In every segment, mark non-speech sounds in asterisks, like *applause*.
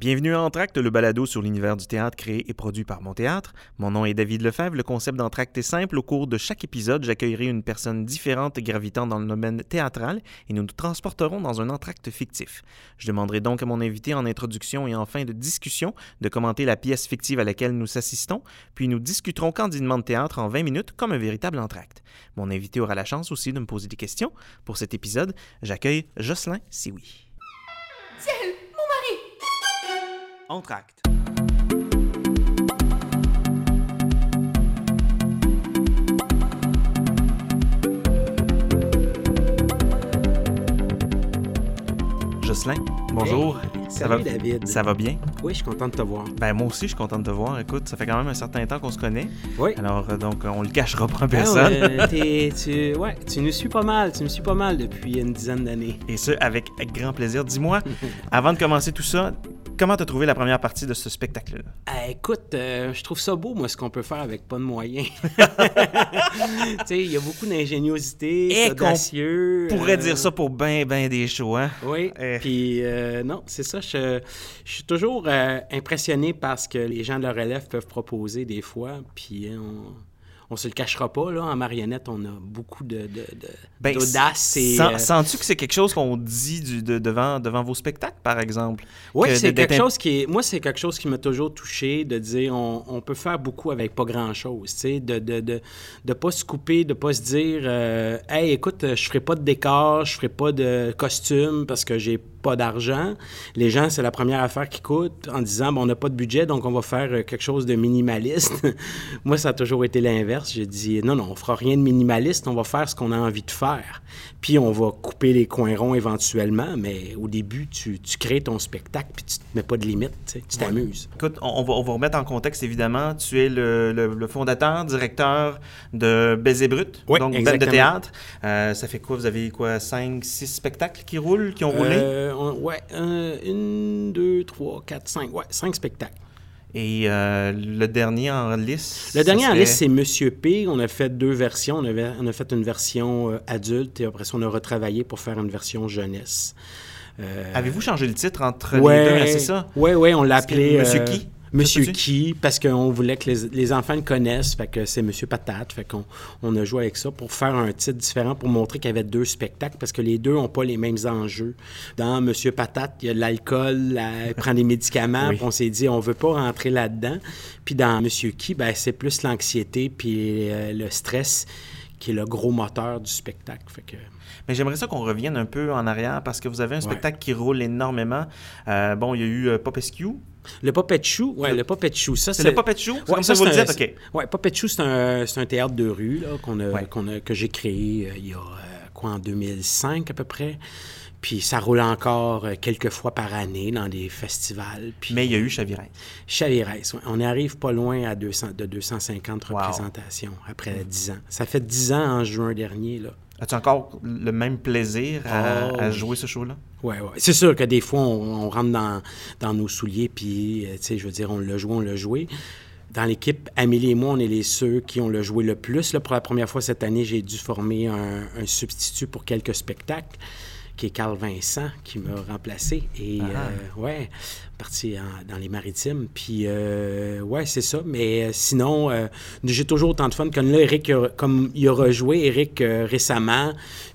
Bienvenue à Entracte, le balado sur l'univers du théâtre créé et produit par Mon Théâtre. Mon nom est David Lefebvre. Le concept d'Entracte est simple. Au cours de chaque épisode, j'accueillerai une personne différente gravitant dans le domaine théâtral et nous nous transporterons dans un entracte fictif. Je demanderai donc à mon invité en introduction et en fin de discussion de commenter la pièce fictive à laquelle nous assistons, puis nous discuterons candidement de théâtre en 20 minutes comme un véritable entracte. Mon invité aura la chance aussi de me poser des questions. Pour cet épisode, j'accueille Jocelyn Sioui. Entracte. Jocelyn, bonjour. Hey, ça salut, va, David. Ça va bien? Oui, je suis content de te voir. Ben moi aussi, je suis content de te voir. Écoute, ça fait quand même un certain temps qu'on se connaît. Oui. Alors, euh, donc, on le cachera pas à Ah, personne. ouais, t'es- tu, ouais, tu nous suis pas mal. Tu nous suis pas mal depuis une dizaine d'années. Et ce, avec grand plaisir. Dis-moi, avant de commencer tout ça, comment t'as trouvé la première partie de ce spectacle-là? Ah, écoute, euh, je trouve ça beau, moi, ce qu'on peut faire avec pas de moyens. *laughs* tu sais, il y a beaucoup d'ingéniosité, Et qu'on audacieux. On pourrait euh, dire ça pour ben, ben des shows, hein? Oui, Eh. puis euh, non, c'est ça. Je, je suis toujours euh, impressionné par ce que les gens de leur élève peuvent proposer des fois. Puis euh, on, on se le cachera pas, là. En marionnette, on a beaucoup de, Ben, d'audace. et, Sens- euh, Sens-tu que c'est quelque chose qu'on dit du- de- devant, devant vos spectacles, par exemple? Oui, Que c'est quelque chose qui est. Moi, c'est quelque chose qui m'a toujours touché de dire on, on peut faire beaucoup avec pas grand-chose. Tu sais, de de, de, de pas se couper, de pas se dire euh, Hey, écoute, je ferai pas de décor, je ferai pas de costume parce que j'ai pas d'argent. Les gens, c'est la première affaire qui coûte en disant bon, on n'a pas de budget, donc on va faire euh, quelque chose de minimaliste. *laughs* moi, ça a toujours été l'inverse. J'ai dit non, non, on fera rien de minimaliste, on va faire ce qu'on a envie de faire. Puis on va couper les coins ronds éventuellement, mais au début, tu, tu crées ton spectacle, puis tu te mets pas de limite, tu t'amuses. Écoute, on va, on va remettre en contexte, évidemment. Tu es le, le- le fondateur, directeur de Baiser Brut, Oui, donc band de exactement. théâtre. Euh, ça fait quoi? Vous avez quoi? Cinq, six spectacles qui roulent, qui ont roulé? Euh, on- ouais, un, une, deux, trois, quatre, cinq. Ouais, cinq spectacles. Et euh, le dernier en liste? Le dernier en liste, c'est Monsieur P. On a fait deux versions. On, avait, on a fait une version euh, adulte et après ça, on a retravaillé pour faire une version jeunesse. Euh, Avez-vous changé le titre entre ouais, les deux? hein, c'est ça? Oui, oui, on l'a appelé. Monsieur euh, qui? Monsieur qui, parce qu'on voulait que les, les enfants le connaissent, fait que c'est Monsieur Patate, fait qu'on on a joué avec ça pour faire un titre différent, pour montrer qu'il y avait deux spectacles, parce que les deux n'ont pas les mêmes enjeux. Dans Monsieur Patate, il y a de l'alcool, la- il prend des médicaments, Oui. puis on s'est dit, on veut pas rentrer là-dedans. Puis dans Monsieur qui, ben, c'est plus l'anxiété puis euh, le stress qui est le gros moteur du spectacle. Fait que... Mais j'aimerais ça qu'on revienne un peu en arrière parce que vous avez un spectacle qui roule énormément. Euh, bon, il y a eu euh, Popescu. Le Puppet Show, ouais, le Puppet Show, ça C'est le Puppet Show? Ouais, comme ça vous le dites? OK. Ouais, Puppet Show, c'est un, un théâtre de rue là, qu'on a, Ouais. a- que j'ai créé euh, il y a quoi, en 2005 à peu près. Puis ça roule encore quelques fois par année dans des festivals. Puis Mais il y a eu Chavirez. Chavirès, ouais. on arrive pas loin à 200, de 250 Wow. représentations après 10 ans. Ça fait 10 ans en juin dernier. Là. As-tu encore le même plaisir à, Oh, à oui. jouer ce show-là? Ouais, ouais. C'est sûr que des fois, on, on rentre dans, dans nos souliers, puis, euh, tu sais, je veux dire, on l'a joué, on l'a joué. Dans l'équipe, Amélie et moi, on est les ceux qui ont le joué le plus. Là, pour la première fois cette année, j'ai dû former un, un substitut pour quelques spectacles, qui est Carl Vincent, qui m'a remplacé. Et, Ah. euh, ouais, parti en- dans les maritimes. Puis, euh, ouais, c'est ça. Mais euh, sinon, j'ai toujours autant de fun. Comme là, Eric, comme il a rejoué, Eric, récemment,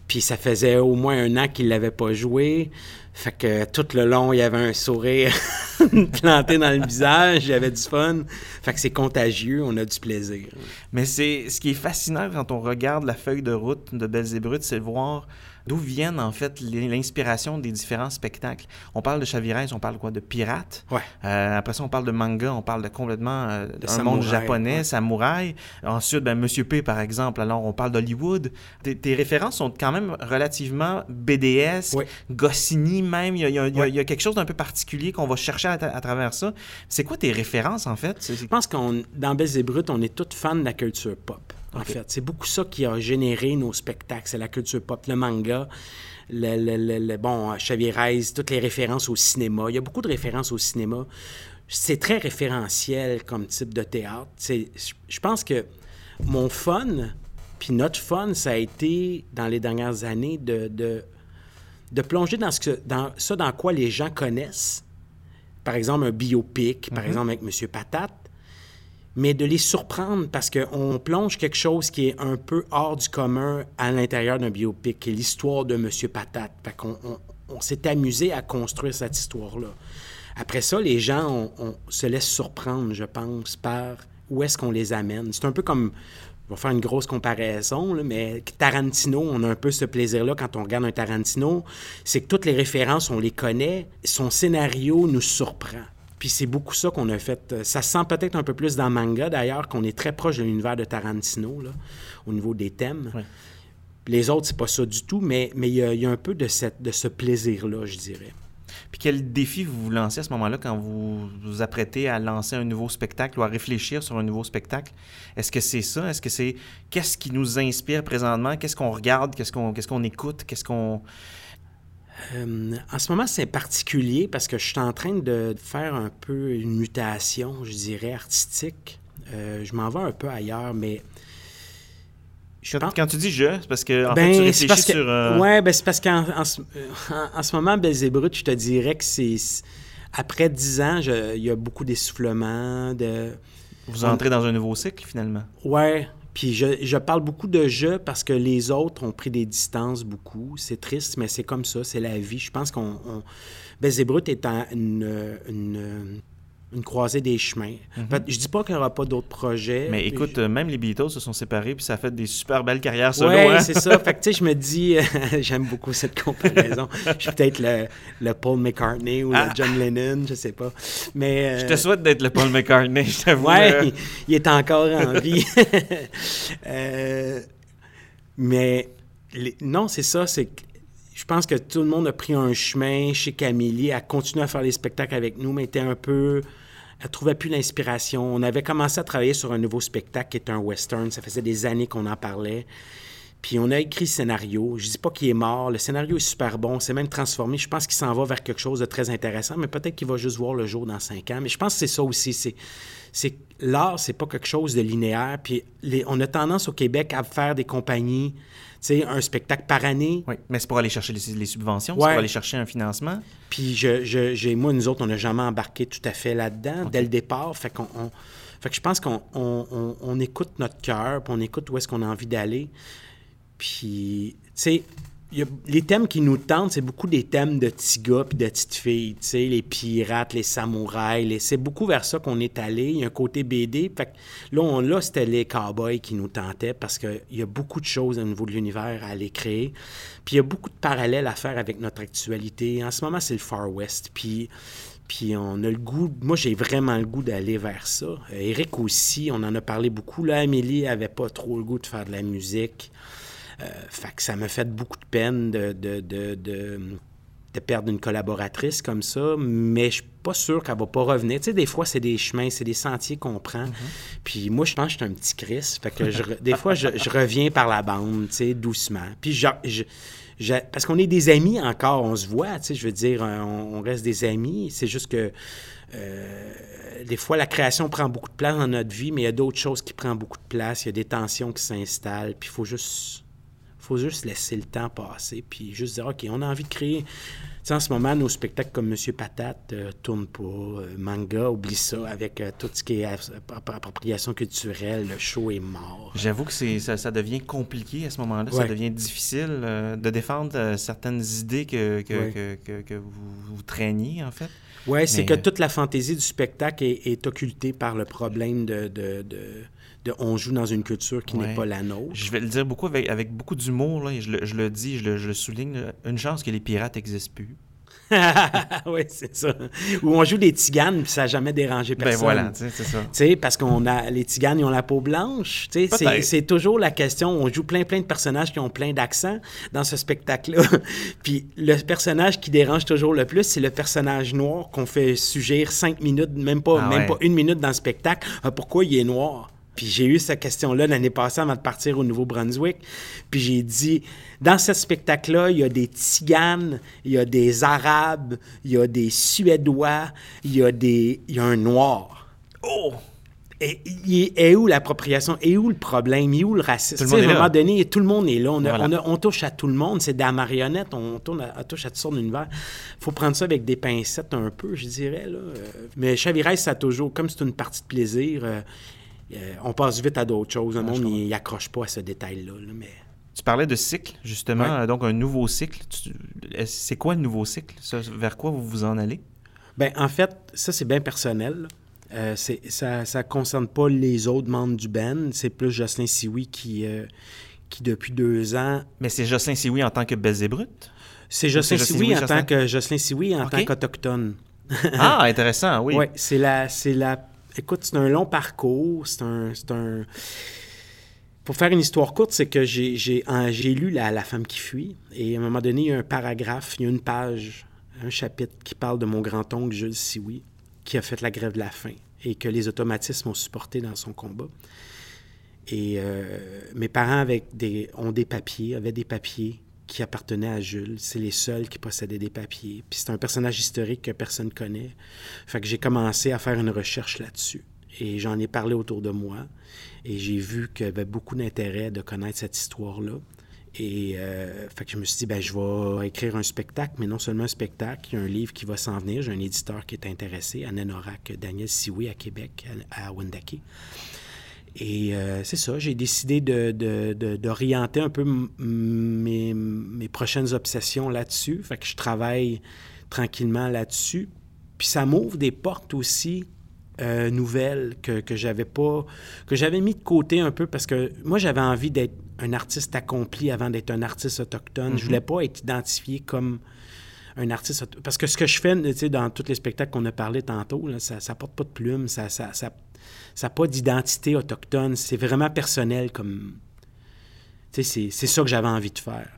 puis ça faisait au moins un an qu'il l'avait pas joué. Fait que tout le long, il y avait un sourire *laughs* planté dans le visage, il y avait du fun. Fait que c'est contagieux, on a du plaisir. Mais c'est ce qui est fascinant quand on regarde la feuille de route de Belles et Brutes, c'est de voir d'où viennent en fait l'inspiration des différents spectacles? On parle de Chavirez, on parle quoi? De pirates? Ouais. Euh, après ça, on parle de manga, on parle de complètement euh, un samouraï, monde japonais, ouais. samouraï. Ensuite, ben, Monsieur P, par exemple, alors on parle d'Hollywood. Tes, tes références sont quand même relativement BDS, Ouais. Goscinny même. Il y a, il y a- il y a- Ouais. il y a quelque chose d'un peu particulier qu'on va chercher à, à travers ça. C'est quoi tes références en fait? Je pense qu'on, dans Belles et Brutes, on est tous fans de la culture pop. En fait, c'est beaucoup ça qui a généré nos spectacles. C'est la culture pop, le manga, le, le- le- le- bon, Chavirez, toutes les références au cinéma. Il y a beaucoup de références au cinéma. C'est très référentiel comme type de théâtre. C'est, je- pense que mon fun, puis notre fun, ça a été, dans les dernières années, de, de, de plonger dans, ce que, dans ça dans quoi les gens connaissent, par exemple, un biopic, par exemple, avec Monsieur Patate, mais de les surprendre parce qu'on plonge quelque chose qui est un peu hors du commun à l'intérieur d'un biopic, qui est l'histoire de Monsieur Patate. Fait qu'on on, s'est amusé à construire cette histoire-là. Après ça, les gens on, se laissent surprendre, je pense, par où est-ce qu'on les amène. C'est un peu comme, on va faire une grosse comparaison, mais Tarantino, on a un peu ce plaisir-là quand on regarde un Tarantino, c'est que toutes les références, on les connaît, son scénario nous surprend. Puis c'est beaucoup ça qu'on a fait. Ça se sent peut-être un peu plus dans manga, d'ailleurs, qu'on est très proche de l'univers de Tarantino, là, au niveau des thèmes. Ouais. Les autres, c'est pas ça du tout, mais il mais y, a, y a un peu de, cette, de ce plaisir-là, je dirais. Puis quel défi vous vous lancez à ce moment-là quand vous vous apprêtez à lancer un nouveau spectacle ou à réfléchir sur un nouveau spectacle? Est-ce que c'est ça? Est-ce que c'est qu'est-ce qui nous inspire présentement? Qu'est-ce qu'on regarde? Qu'est-ce qu'on qu'est-ce qu'on écoute? Qu'est-ce qu'on... Euh, en ce moment, c'est particulier parce que je suis en train de faire un peu une mutation, je dirais, artistique. Euh, je m'en vais un peu ailleurs, mais Quand, pense- quand tu dis je, c'est parce que en Ben, fait, tu réfléchis sur... euh, Ouais, ben, c'est parce qu'en en, ce- en- en ce moment, Belzébrut, je te dirais que c'est. Après dix ans, je- il y a beaucoup d'essoufflement, de. Vous entrez dans un nouveau cycle, finalement. Ouais. Puis je, je parle beaucoup de je parce que les autres ont pris des distances beaucoup. C'est triste, mais c'est comme ça, c'est la vie. Je pense qu'on. On... Belzébrut est une, une, une croisée des chemins. Peut- Je dis pas qu'il n'y aura pas d'autres projets. Mais écoute, Je- même les Beatles se sont séparés, puis ça a fait des super belles carrières solo. Oui, hein? c'est ça. Fait que, tu sais, je me dis, *laughs* j'aime beaucoup cette comparaison. je suis peut-être le, le Paul McCartney ou Ah. le John Lennon, je sais pas. Mais. euh, Je te souhaite d'être le Paul McCartney, je t'avoue. Ouais, euh, il, il est encore en vie. *laughs* Euh, mais les- non, c'est ça. C'est que je pense que tout le monde a pris un chemin chez Camille, a continué à faire les spectacles avec nous, mais était un peu. Elle trouvait plus l'inspiration. On avait commencé à travailler sur un nouveau spectacle qui est un western. Ça faisait des années qu'on en parlait. Puis on a écrit le scénario. Je dis pas qu'il est mort. Le scénario est super bon. C'est même transformé. Je pense qu'il s'en va vers quelque chose de très intéressant, mais peut-être qu'il va juste voir le jour dans cinq ans. Mais je pense que c'est ça aussi. C'est, c'est l'art, c'est pas quelque chose de linéaire. Puis on a tendance au Québec à faire des compagnies, sais, un spectacle par année. Oui, mais c'est pour aller chercher les, les subventions, c'est pour aller chercher un financement. Puis je, je- moi, nous autres, on n'a jamais embarqué tout à fait là-dedans dès le départ. Fait qu'on, on- fait que je pense qu'on on, on- on écoute notre cœur, puis on écoute où est-ce qu'on a envie d'aller. Puis, tu sais, les thèmes qui nous tentent, c'est beaucoup des thèmes de petits gars puis de petites filles. Tu sais, les pirates, les samouraïs, c'est beaucoup vers ça qu'on est allé. Il y a un côté BD. Fait que là, on, c'était les cowboys qui nous tentaient parce qu'il y a beaucoup de choses au niveau de l'univers à aller créer. Puis il y a beaucoup de parallèles à faire avec notre actualité. En ce moment, c'est le Far West. Puis, puis on a le goût, moi j'ai vraiment le goût d'aller vers ça. Euh, Eric aussi, on en a parlé beaucoup. Là, Amélie avait pas trop le goût de faire de la musique. Euh, fait que ça m'a fait beaucoup de peine de, de, de, de, de perdre une collaboratrice comme ça, mais je suis pas sûr qu'elle va pas revenir. Tu sais, des fois, c'est des chemins, c'est des sentiers qu'on prend. Puis moi, je pense que je suis un petit Chris. Fait que je des fois, je, je reviens par la bande, tu sais, doucement. Puis je- je- je- parce qu'on est des amis encore, on se voit, tu sais, je veux dire, on, on reste des amis. C'est juste que euh, des fois, la création prend beaucoup de place dans notre vie, mais il y a d'autres choses qui prennent beaucoup de place. Il y a des tensions qui s'installent, puis il faut juste faut juste laisser le temps passer, puis juste dire, OK, on a envie de créer. Tu sais, en ce moment, nos spectacles comme Monsieur Patate ne tournent pas. Euh, manga, oublie ça, avec euh, tout ce qui est app- app- appropriation culturelle, le show est mort. J'avoue que c'est, ça, ça devient compliqué à ce moment-là. Ça devient difficile euh, de défendre euh, certaines idées que, que, Ouais. que, vous, vous traîniez, en fait. Oui, c'est que euh, toute la fantaisie du spectacle est, est occultée par le problème de, de, de- de on joue dans une culture qui Ouais. n'est pas la nôtre. Je vais le dire beaucoup avec, avec beaucoup d'humour, je le, je le dis, je le, je le souligne. Une chance que les pirates n'existent plus. *laughs* oui, c'est ça. Où on joue des tiganes, puis ça n'a jamais dérangé personne. Ben voilà, c'est ça. Parce qu'on a les tiganes, ils ont la peau blanche. C'est- toujours la question. On joue plein, plein de personnages qui ont plein d'accents dans ce spectacle-là. *laughs* Puis le personnage qui dérange toujours le plus, c'est le personnage noir qu'on fait suggérir cinq minutes, même pas, Ah même pas une minute dans le spectacle. Ah, pourquoi il est noir? Puis j'ai eu cette question-là l'année passée avant de partir au Nouveau-Brunswick. Puis j'ai dit, dans ce spectacle-là, il y a des Tziganes, il y a des Arabes, il y a des Suédois, il y a, des, il y a un Noir. Oh! Et, où l'appropriation? Et où le problème? Et où le racisme? Tout à est un moment là. donné, tout le monde est là. On, a- Voilà. on a- on touche à tout le monde. C'est de la marionnette. On, tourne à- on touche à toutes sortes d'univers. faut prendre ça avec des pincettes un peu, je dirais. Là. Euh, Mais Chavirès, ça a toujours, comme c'est une partie de plaisir, euh, on passe vite à d'autres choses. Le Ah, monde, il accroche pas à ce détail-là. là, mais... Tu parlais de cycle, justement, euh, donc un nouveau cycle. C'est quoi le nouveau cycle? Vers quoi vous vous en allez? Ben, en fait, ça, c'est bien personnel. Euh, ça ne concerne pas les autres membres du band. C'est plus Jocelyn Sioui qui, euh, qui, depuis deux ans... Mais c'est Jocelyn Sioui en tant que Brute? C'est Jocelyn Sioui en Jocelyn? tant que Jocelyn Sioui en tant qu'autochtone. ah, intéressant, oui. *laughs* Oui, c'est la, c'est la. Écoute, c'est un long parcours. C'est un, un. Pour faire une histoire courte, c'est que j'ai, lu la, femme qui fuit et à un moment donné, il y a un paragraphe, il y a une page, un chapitre qui parle de mon grand-oncle Jules Sioui qui a fait la grève de la faim et que les automatismes ont supporté dans son combat. Et euh, mes parents ont des papiers, avaient des papiers qui appartenaient à Jules. C'est les seuls qui possédaient des papiers. Puis c'est un personnage historique que personne connaît. Fait que j'ai commencé à faire une recherche là-dessus. Et j'en ai parlé autour de moi. Et j'ai vu qu'il y avait beaucoup d'intérêt de connaître cette histoire-là. Et euh, fait que je me suis dit, ben, je vais écrire un spectacle, mais non seulement un spectacle, il y a un livre qui va s'en venir. J'ai un éditeur qui est intéressé, Ananorak, Daniel Sioui à Québec, à, à Wendake. Et euh, c'est ça, j'ai décidé de- de- de- d'orienter un peu mes, mes prochaines obsessions là-dessus. Fait que je travaille tranquillement là-dessus. Puis ça m'ouvre des portes aussi euh, nouvelles que, que j'avais pas, que j'avais mis de côté un peu parce que moi j'avais envie d'être un artiste accompli avant d'être un artiste autochtone. Je voulais pas être identifié comme un artiste parce que ce que je fais tu sais, dans tous les spectacles qu'on a parlé tantôt là, ça ça porte pas de plume ça ça ça ça n'a pas d'identité autochtone c'est vraiment personnel comme tu sais c'est c'est ça que j'avais envie de faire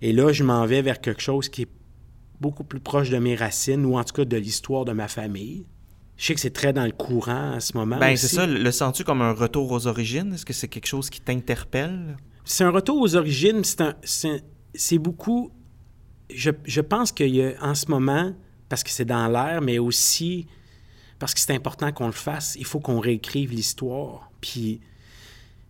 et là je m'en vais vers quelque chose qui est beaucoup plus proche de mes racines ou en tout cas de l'histoire de ma famille je sais que c'est très dans le courant en ce moment Ben, c'est ça, le sens-tu comme un retour aux origines? Est-ce que c'est quelque chose qui t'interpelle? C'est un retour aux origines. C'est un- c'est c'est beaucoup. Je, je pense qu'il y a en ce moment, parce que c'est dans l'air, mais aussi parce que c'est important qu'on le fasse, il faut qu'on réécrive l'histoire. Puis,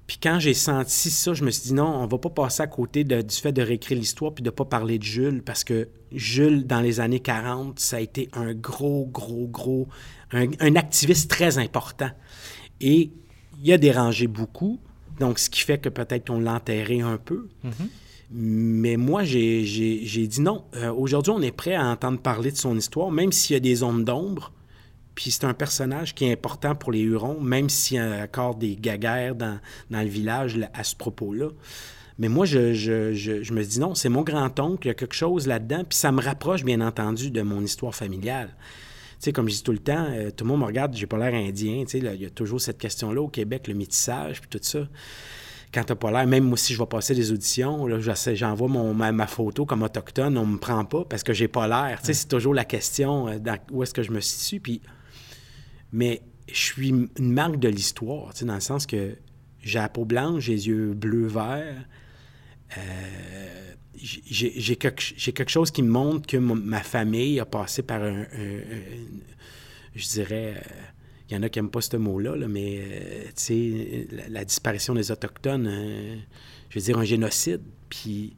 puis quand j'ai senti ça, je me suis dit non, on va pas passer à côté de- du fait de réécrire l'histoire puis de pas parler de Jules, parce que Jules, dans les années 40, ça a été un gros, gros, gros, un, un activiste très important. Et il a dérangé beaucoup, donc ce qui fait que peut-être qu'on l'a enterré un peu. Mais moi, j'ai j'ai- j'ai dit non. Euh, Aujourd'hui, on est prêt à entendre parler de son histoire, même s'il y a des zones d'ombre. Puis c'est un personnage qui est important pour les Hurons, même s'il y a encore des gaguères dans, dans le village là, à ce propos-là. Mais moi, je, je, je, je me dis non, c'est mon grand-oncle, il y a quelque chose là-dedans, puis ça me rapproche, bien entendu, de mon histoire familiale. Tu sais, comme je dis tout le temps, euh, tout le monde me regarde, j'ai pas l'air indien, tu sais, là, il y a toujours cette question-là au Québec, le métissage, puis tout ça quand t'as pas l'air, même moi, si je vais passer des auditions, là, j'envoie mon, ma, ma photo comme autochtone, on me prend pas parce que j'ai pas l'air. Tu sais, c'est toujours la question euh, dans- où est-ce que je me situe. Puis, mais je suis une marque de l'histoire, dans le sens que j'ai la peau blanche, j'ai les yeux bleu-vert. Euh, j'ai quelque, chose qui montre que ma famille a passé par un, je dirais, euh, il y en a qui n'aiment pas ce mot-là, là, mais euh, la, la disparition des Autochtones, euh, je veux dire, un génocide. Puis,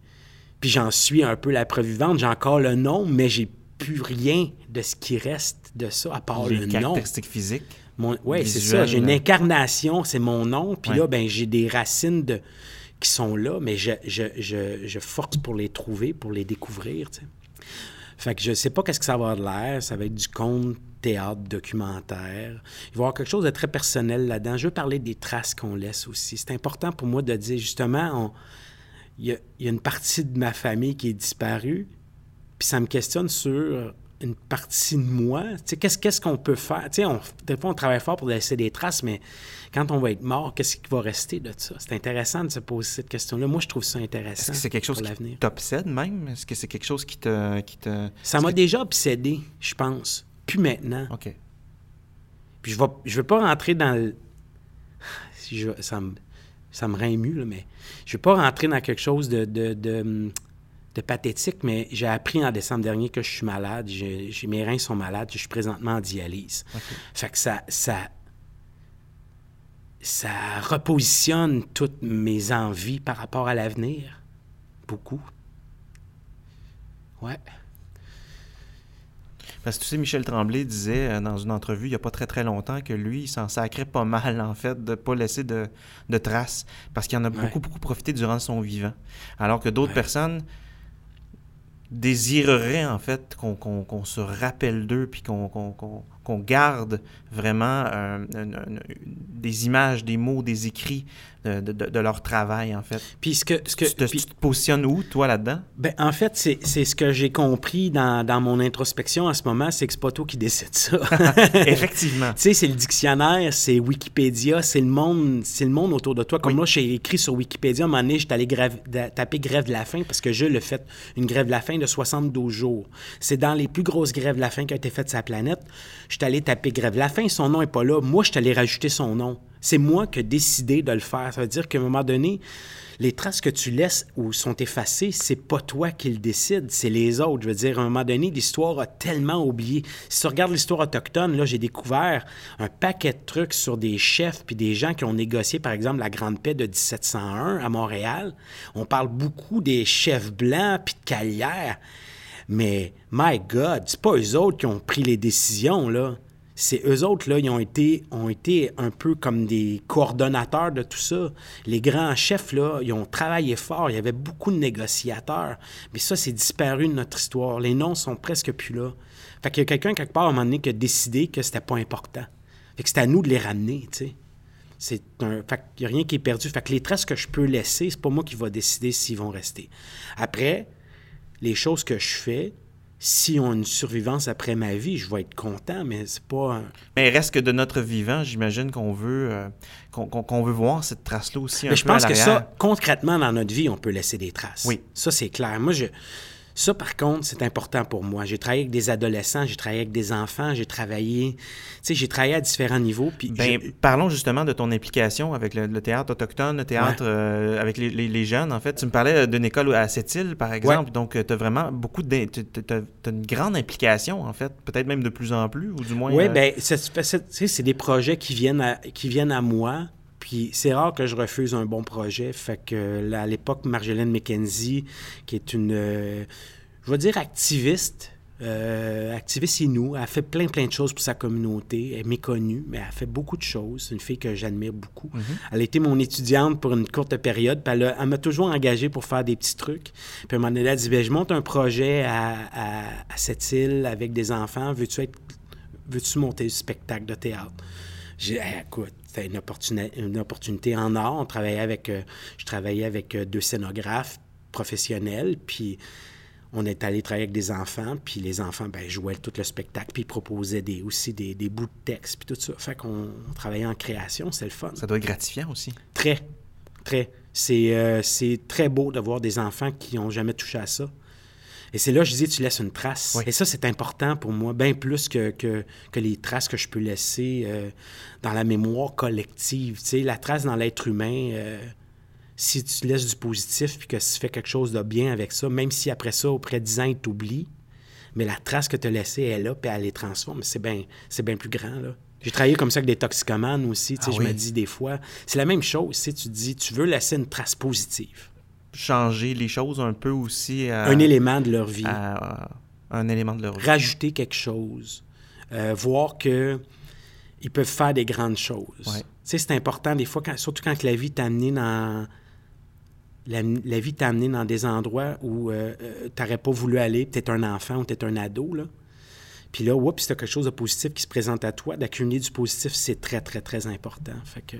puis j'en suis un peu la preuve vivante. J'ai encore le nom, mais j'ai plus rien de ce qui reste de ça, à part Les le nom. caractéristiques physiques? Oui, c'est ça. J'ai une là. incarnation, c'est mon nom. Puis Ouais. là, ben, j'ai des racines de, qui sont là, mais je, je, je, je force pour les trouver, pour les découvrir. tu sais. Fait que je sais pas qu'est-ce que ça va avoir de l'air. Ça va être du conte, théâtre, documentaire. Il va y avoir quelque chose de très personnel là-dedans. Je veux parler des traces qu'on laisse aussi. C'est important pour moi de dire, justement, on- il y, a, il y a une partie de ma famille qui est disparue, puis ça me questionne sur une partie de moi. Tu sais, qu'est-ce qu'est-ce qu'on peut faire? On, des fois, on travaille fort pour laisser des traces, mais quand on va être mort, qu'est-ce qui va rester de ça? C'est intéressant de se poser cette question-là. Moi, je trouve ça intéressant Est-ce que c'est quelque chose pour qui t'obsède même? Est-ce que c'est quelque chose qui te... Qui te... Ça m'a déjà obsédé, je pense. Puis maintenant. OK. Puis je ne je vais pas rentrer dans le... *sighs* Si je- ça, me, ça me rend ému, là, mais je ne vais pas rentrer dans quelque chose de, de, de- de pathétique, mais j'ai appris en décembre dernier que je suis malade. J'ai, mes reins sont malades. Je suis présentement en dialyse. Fait que ça... ça ça repositionne toutes mes envies par rapport à l'avenir. Beaucoup. Ouais. Parce que tu sais, Michel Tremblay disait euh, dans une entrevue il n'y a pas très très longtemps que lui, il s'en sacrait pas mal, en fait, de ne pas laisser de, de traces. Parce qu'il en a Ouais. beaucoup, beaucoup profité durant son vivant. Alors que d'autres Ouais. personnes désireraient, en fait, qu'on qu'on- qu'on se rappelle d'eux, puis qu'on qu'on- qu'on- garde vraiment euh, une- une- des images, des mots, des écrits de, de- leur travail, en fait. Puis ce que, ce que tu, te, puis- tu te positionnes où, toi, là-dedans? ben, en fait, c'est ce que j'ai compris dans, dans mon introspection en ce moment, c'est que c'est pas toi qui décide ça. *laughs* *laughs* Effectivement. Tu sais, c'est le dictionnaire, c'est Wikipédia, c'est le monde, c'est le monde autour de toi. Comme Oui. moi, j'ai écrit sur Wikipédia, à un moment donné, j'étais allé grave- taper grève de la faim parce que je le fait une grève de la faim de 72 jours. C'est dans les plus grosses grèves de la faim qui ont été faites sur la planète. J'étais allé taper grève la faim, son nom est pas là. Moi, je suis allé rajouter son nom. C'est moi qui ai décidé de le faire. Ça veut dire qu'à un moment donné, les traces que tu laisses ou sont effacées, c'est pas toi qui le décide, c'est les autres. Je veux dire, à un moment donné, l'histoire a tellement oublié. Si tu regardes l'histoire autochtone, là, j'ai découvert un paquet de trucs sur des chefs puis des gens qui ont négocié, par exemple, la Grande Paix de 1701 à Montréal. On parle beaucoup des chefs blancs puis de Calière. Mais, my God, c'est pas eux autres qui ont pris les décisions, là. C'est eux autres, là, ils ont été, un peu comme des coordonnateurs de tout ça. Les grands chefs, là, ils ont travaillé fort. Il y avait beaucoup de négociateurs. Mais ça, c'est disparu de notre histoire. Les noms sont presque plus là. Fait qu'il y a quelqu'un, quelque part, à un moment donné, qui a décidé que c'était pas important. Fait que c'est à nous de les ramener, tu sais. C'est un... Fait qu'il n'y a rien qui est perdu. Fait que les traces que je peux laisser, c'est pas moi qui va décider s'ils vont rester. Après, les choses que je fais, si on a une survivance après ma vie, je vais être content, mais c'est pas... un- Mais reste que de notre vivant, j'imagine qu'on veut, euh, qu'on qu'on- qu'on veut voir cette trace-là aussi un Mais je à pense que ça, concrètement, dans notre vie, on peut laisser des traces. Oui. Ça, c'est clair. Moi, je... Ça, par contre, c'est important pour moi. J'ai travaillé avec des adolescents, j'ai travaillé avec des enfants, j'ai travaillé... Tu sais, j'ai travaillé à différents niveaux, puis... Ben, je- parlons justement de ton implication avec le, le théâtre autochtone, le théâtre euh, avec les, les- les jeunes. En fait, tu me parlais d'une école à Sept-Îles, par exemple. Donc, tu as vraiment beaucoup de. Tu as, une grande implication, en fait. Peut-être même de plus en plus, ou du moins. Oui, euh, bien, c'est des projets qui viennent à, qui viennent à moi. Puis c'est rare que je refuse un bon projet. Fait que là, à l'époque, Marjolaine McKenzie, qui est une, euh, je vais dire activiste, euh, activiste inou, elle a fait plein, plein de choses pour sa communauté. Elle est méconnue, mais elle a fait beaucoup de choses. C'est une fille que j'admire beaucoup. Elle a été mon étudiante pour une courte période, puis elle, m'a toujours engagé pour faire des petits trucs. Puis à un moment donné, elle a dit, Bien, je monte un projet à, à, à cette île avec des enfants. Veux-tu être veux-tu monter le spectacle de théâtre? J'ai dit, Hey, écoute, c'était une, opportuni- une opportunité en or. On travaillait avec, euh, je travaillais avec euh, deux scénographes professionnels, puis on est allé travailler avec des enfants, puis les enfants, ben, jouaient tout le spectacle, puis ils proposaient des, aussi des, des bouts de texte, puis tout ça. Fait qu'on on travaillait en création, c'est le fun. Ça doit être gratifiant aussi. Très, très. C'est euh, c'est très beau de voir des enfants qui n'ont jamais touché à ça. Et c'est là que je dis, tu laisses une trace. Oui. Et ça, c'est important pour moi, bien plus que, que, que les traces que je peux laisser euh, dans la mémoire collective. Tu sais, la trace dans l'être humain, euh, si tu laisses du positif puis que tu fais quelque chose de bien avec ça, même si après ça, auprès de 10 ans, ils t'oublient, mais la trace que tu as laissée est là, puis elle les transforme. C'est bien plus grand, là. J'ai travaillé comme ça avec des toxicomanes aussi. tu sais, Ah je oui. me dis des fois, c'est la même chose. Si tu dis, tu veux laisser une trace positive, Changer les choses un peu aussi. à- un élément de leur vie. à- à un élément de leur vie. rajouter quelque chose, euh, voir que ils peuvent faire des grandes choses. Ouais. Tu sais, c'est important des fois, quand- surtout quand la vie t'a amené dans la, la vie t'a amené dans des endroits où euh, tu n'aurais pas voulu aller, peut-être un enfant ou peut-être un ado, là. Puis là, oups, t'as quelque chose de positif qui se présente à toi, d'accumuler du positif, c'est très, très, très important. Fait que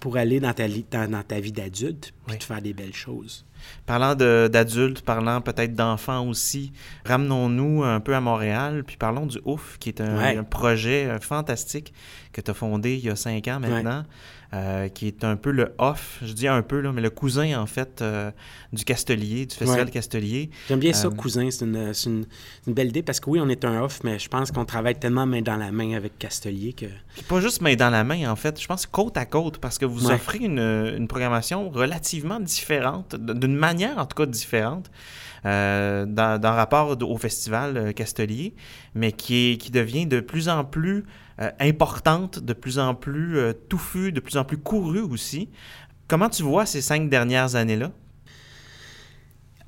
pour aller dans ta, li- dans, dans ta vie d'adulte, puis Oui. de faire des belles choses. Parlant d'adultes, parlant peut-être d'enfants aussi, ramenons-nous un peu à Montréal, puis parlons du OUF, qui est un, Ouais. un projet euh, fantastique que tu as fondé il y a cinq ans maintenant, euh, qui est un peu le off, je dis un peu, là, mais le cousin en fait euh, du Castelier, du Festival Ouais. Castelier. J'aime bien ça, Euh, cousin. C'est une, une- une belle idée parce que oui, on est un off, mais je pense qu'on travaille tellement main dans la main avec Castelier que. Puis pas juste main dans la main, en fait, je pense côte à côte, parce que vous Ouais. offrez une, une programmation relativement différente, d'une manière en tout cas différente, euh, dans, rapport au festival euh, Castelier, mais qui, est, qui devient de plus en plus euh, importante, de plus en plus touffue, de plus en plus courue aussi. Comment tu vois ces cinq dernières années-là?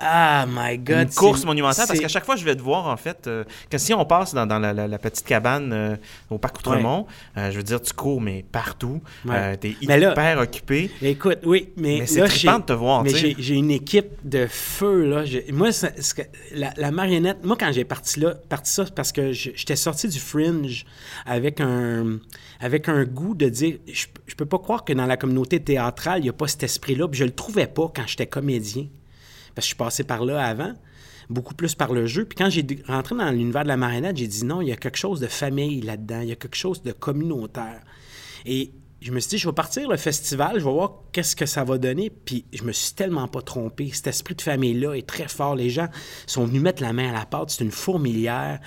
Ah, my God. Une course monumentale, parce qu'à chaque fois, je vais te voir, en fait, euh, que si on passe dans, dans la, la- la petite cabane euh, au parc Outremont, euh, je veux dire, tu cours, mais partout. Ouais. T'es Mais là- hyper occupé. Écoute, oui, mais, Mais c'est de te voir, Mais tu j'ai une équipe de feu, là. Moi, la, la marionnette, moi, quand j'ai parti là, parti ça, c'est parce que j'étais sorti du fringe avec un, avec un goût de dire, je, je peux pas croire que dans la communauté théâtrale, il n'y a pas cet esprit-là. Puis je le trouvais pas quand j'étais comédien. Parce que je suis passé par là avant, beaucoup plus par le jeu. Puis quand j'ai rentré dans l'univers de la marionnette, j'ai dit non, il y a quelque chose de famille là-dedans, il y a quelque chose de communautaire. Et je me suis dit, je vais partir le festival, je vais voir qu'est-ce que ça va donner. Puis je me suis tellement pas trompé. Cet esprit de famille-là est très fort. Les gens sont venus mettre la main à la pâte. C'est une fourmilière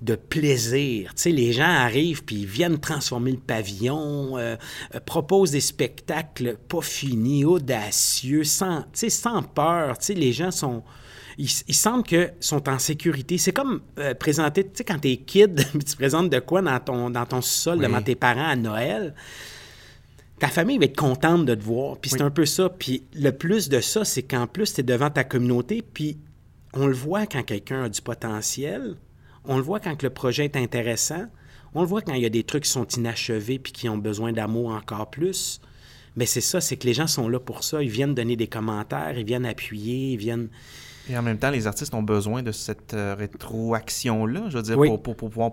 de plaisir. Tu sais, les gens arrivent puis ils viennent transformer le pavillon, euh, euh, proposent des spectacles pas finis, audacieux, sans, tu sais, sans peur. Tu sais, les gens sont... Ils, ils sentent qu'ils sont en sécurité. C'est comme euh, présenter, tu sais, quand t'es kid, *laughs* tu présentes de quoi dans ton, dans ton sol Oui. devant tes parents à Noël ta famille va être contente de te voir. Puis c'est un peu ça. Puis le plus de ça, c'est qu'en plus, tu es devant ta communauté. Puis on le voit quand quelqu'un a du potentiel. On le voit quand le projet est intéressant. On le voit quand il y a des trucs qui sont inachevés puis qui ont besoin d'amour encore plus. Mais c'est ça, c'est que les gens sont là pour ça. Ils viennent donner des commentaires, ils viennent appuyer, ils viennent... Et en même temps, les artistes ont besoin de cette euh, rétroaction-là, je veux dire, Oui. pour, pour- pour pouvoir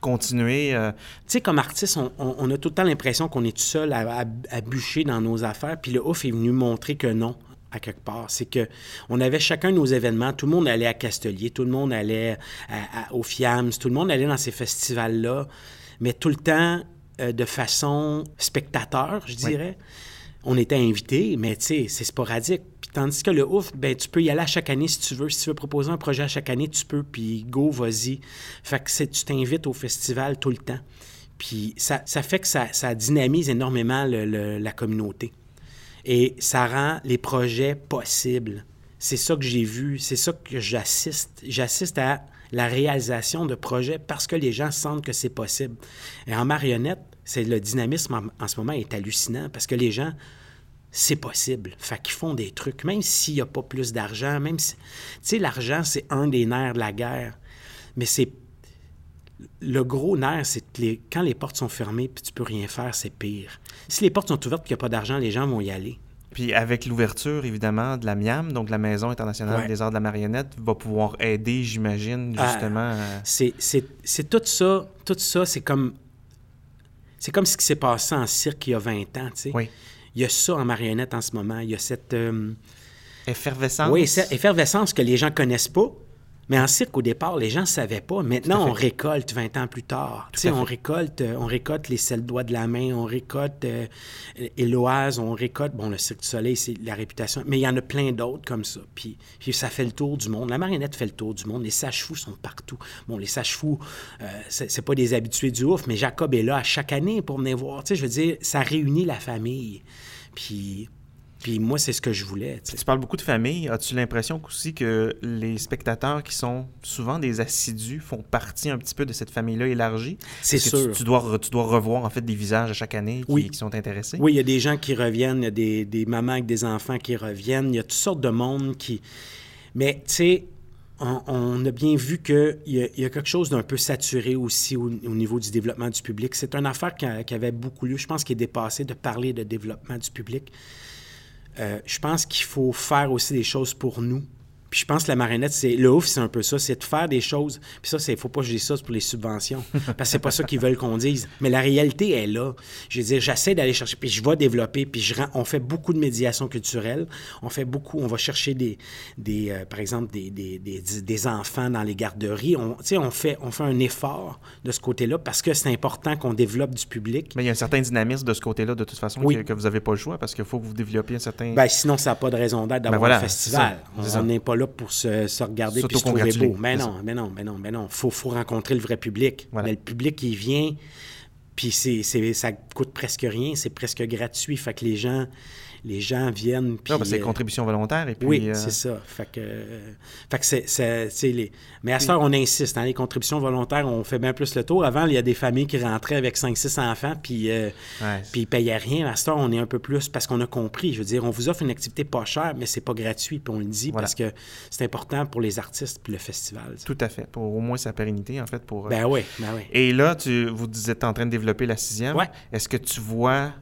continuer. euh, Tu sais, comme artiste, on, on- on a tout le temps l'impression qu'on est tout seul à, à- à bûcher dans nos affaires. Puis le ouf est venu montrer que non, à quelque part. C'est que on avait chacun nos événements. Tout le monde allait à Castelier, tout le monde allait à- à- au FIAMS, tout le monde allait dans ces festivals-là, mais tout le temps euh, de façon spectateur, je dirais. On était invités, mais tu sais, c'est sporadique. Puis tandis que le ouf, ben tu peux y aller à chaque année si tu veux. Si tu veux proposer un projet à chaque année, tu peux, puis go, vas-y. Fait que c'est- tu t'invites au festival tout le temps. Puis ça, ça fait que ça, ça dynamise énormément le- le- la communauté. Et ça rend les projets possibles. C'est ça que j'ai vu, c'est ça que j'assiste. J'assiste à la réalisation de projets parce que les gens sentent que c'est possible. Et en marionnette, c'est le dynamisme en, ce moment est hallucinant parce que les gens, c'est possible. Fait qu'ils font des trucs, même s'il n'y a pas plus d'argent, même si... Tu sais, l'argent, c'est un des nerfs de la guerre. Mais c'est... Le gros nerf, c'est les- quand les portes sont fermées puis tu peux rien faire, c'est pire. Si les portes sont ouvertes et qu'il n'y a pas d'argent, les gens vont y aller. Puis avec l'ouverture, évidemment, de la MIAM, donc la Maison internationale Ouais. des arts de la marionnette, va pouvoir aider, j'imagine, Ah, justement. c'est tout ça, tout ça, c'est comme... C'est comme ce qui s'est passé en cirque il y a 20 ans, tu sais. Oui. Il y a ça en marionnette en ce moment. Il y a cette... euh, Effervescence. Oui, cette effervescence que les gens connaissent pas. Mais en cirque, au départ, les gens ne savaient pas. Maintenant, on récolte 20 ans plus tard. On récolte, euh, on récolte les sels doigts de la main, on récolte euh, Éloise, on récolte, bon, le Cirque du Soleil, c'est la réputation, mais il y en a plein d'autres comme ça. Puis, puis ça fait le tour du monde. La marionnette fait le tour du monde. Les sages-fous sont partout. Bon, les sages-fous, euh, c'est c'est pas des habitués du ouf, mais Jacob est là à chaque année pour venir voir. Tu sais, je veux dire, ça réunit la famille. Puis, puis moi, c'est ce que je voulais. tu parles beaucoup de famille. As-tu l'impression aussi que les spectateurs qui sont souvent des assidus font partie un petit peu de cette famille-là élargie? C'est sûr. Tu, tu dois, tu dois revoir en fait des visages à chaque année qui, Oui. qui sont intéressés? Oui, il y a des gens qui reviennent, il y a des, des mamans avec des enfants qui reviennent, il y a toutes sortes de monde qui... Mais, tu sais, on, on a bien vu qu'il y, a- il y a quelque chose d'un peu saturé aussi au, au niveau du développement du public. C'est une affaire qui, a- qui avait beaucoup lieu, je pense, qui est dépassé de parler de développement du public. Euh, je pense qu'il faut faire aussi des choses pour nous. Puis je pense que la marionnette, c'est le ouf, c'est un peu ça, c'est de faire des choses. Puis ça, c'est faut pas que je dise ça pour les subventions, *laughs* parce que c'est pas ça qu'ils veulent qu'on dise. Mais la réalité est là. Je veux dire, j'essaie d'aller chercher, puis je vais développer, puis je rends- on fait beaucoup de médiation culturelle. On fait beaucoup, on va chercher des, des euh, par exemple, des, des, des, des enfants dans les garderies. On, tu sais, on fait, on fait un effort de ce côté-là parce que c'est important qu'on développe du public. Mais il y a un certain dynamisme de ce côté-là, de toute façon, Oui. que, que vous n'avez pas le choix parce qu'il faut que vous développiez un certain. Ben, sinon, ça n'a pas de raison d'être d'avoir Ben voilà, un festival. On n'est pas là pour se, se regarder et se trouver beau. Mais non, mais non, mais non, mais non. Il faut, faut rencontrer le vrai public. Voilà. Mais le public, il vient Puis c'est, c'est, ça coûte presque rien, c'est presque gratuit. Fait que les gens, les gens viennent. Puis, Non, parce que c'est euh, contribution volontaire. Et puis, oui, euh, c'est ça. Fait que, euh, fait que c'est, les... Mais à ce temps, on insiste. Hein, les contributions volontaires, on fait bien plus le tour. Avant, il y a des familles qui rentraient avec 5-6 enfants, puis, euh, ouais, puis ils payaient rien. À ce temps, on est un peu plus parce qu'on a compris. Je veux dire, on vous offre une activité pas chère, mais c'est pas gratuit. Puis on le dit Voilà. parce que c'est important pour les artistes puis le festival. Tout à fait. Pour au moins sa pérennité, en fait. Pour, euh, Ben oui, ben oui. Et là, tu, vous êtes en train de développer la sixième. Ouais. Est-ce que tu vois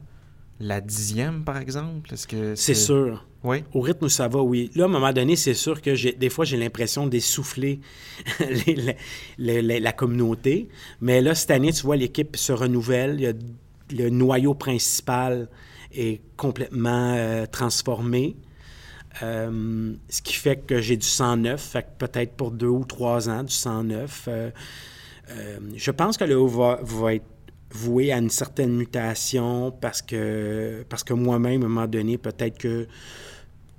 la dixième, par exemple? Est-ce que C'est sûr. Oui. Au rythme où ça va, oui. Là, à un moment donné, c'est sûr que j'ai, des fois, j'ai l'impression d'essouffler *laughs* les- les- les- les- la communauté. Mais là, cette année, tu vois, l'équipe se renouvelle. Il y a- le noyau principal est complètement euh, transformé. Euh, ce qui fait que j'ai du 109, fait que peut-être pour deux ou trois ans, du 109. Euh, euh, je pense que le haut va, va être voué à une certaine mutation parce que, parce que moi-même, à un moment donné, peut-être que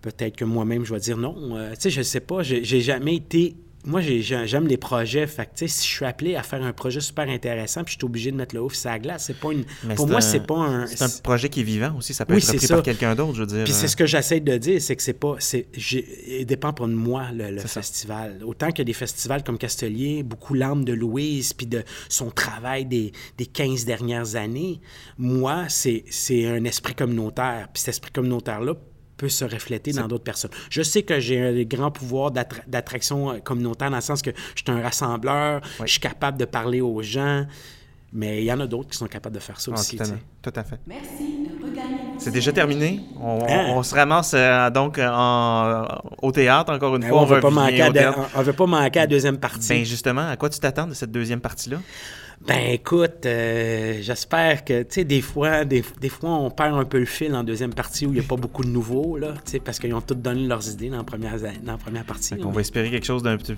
peut-être que moi-même, je vais dire non. Euh, tu sais, je sais pas, j'ai jamais été... Moi, j'ai- j'ai- j'aime les projets. Fait que, si je suis appelé à faire un projet super intéressant puis je suis obligé de mettre le ouf sur la glace, c'est pas une... Mais pour moi, un- c'est pas un... C'est un projet qui est vivant aussi. Ça peut Oui, être repris par quelqu'un d'autre, je veux dire. Puis c'est euh, ce que j'essaie de dire, c'est que c'est pas. Il dépend pas de moi, le, le C'est ça. festival. Autant a des festivals comme Castelier, beaucoup l'âme de Louise, puis de son travail des, des 15 dernières années, moi, c'est c'est un esprit communautaire. Puis cet esprit communautaire-là peut se refléter dans d'autres personnes. Je sais que j'ai un grand pouvoir d'attra- d'attraction euh, communautaire dans le sens que je suis un rassembleur, je suis capable de parler aux gens, mais il y en a d'autres qui sont capables de faire ça ah, aussi. tout, à, tout fait. Merci de C'est déjà terminé. On, Hein? on se ramasse euh, donc en- au théâtre, encore une Ben fois. on on veut pas manquer à la deuxième partie. Ben justement, à quoi tu t'attends de cette deuxième partie-là? Ben écoute, euh, j'espère que, tu sais, des fois, des, des fois, on perd un peu le fil en deuxième partie où il n'y a pas beaucoup de nouveaux, là, tu sais, parce qu'ils ont tous donné leurs idées dans la première, dans la première partie. On va espérer quelque chose d'un petit,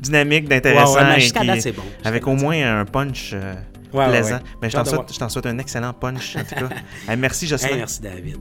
dynamique, d'intéressant. Ouais, ouais, mais et date, bon. Avec au moins un punch euh, Ouais, plaisant. ouais. Ben, je t'en souhaite, souhaite un excellent punch, en tout cas. *laughs* Hey, merci, Jocelyn. Hey, merci, David.